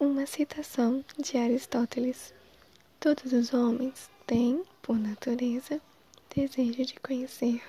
uma citação de Aristóteles: Todos os homens têm, por natureza, desejo de conhecer.